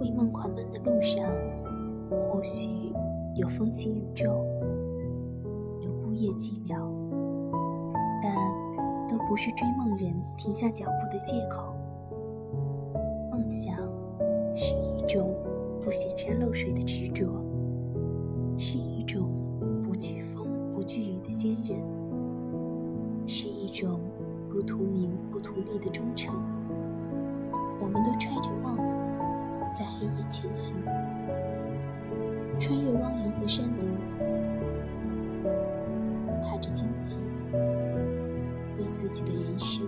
为梦狂奔的路上，或许有风起雨骤，有孤夜寂寥，但都不是追梦人停下脚步的借口。梦想是一种不显山露水的执着，是一种不惧风不惧雨的坚韧，是一种不图名不图利的忠诚。我们都揣着。前行，穿越汪洋和山林，踏着荆棘，为自己的人生。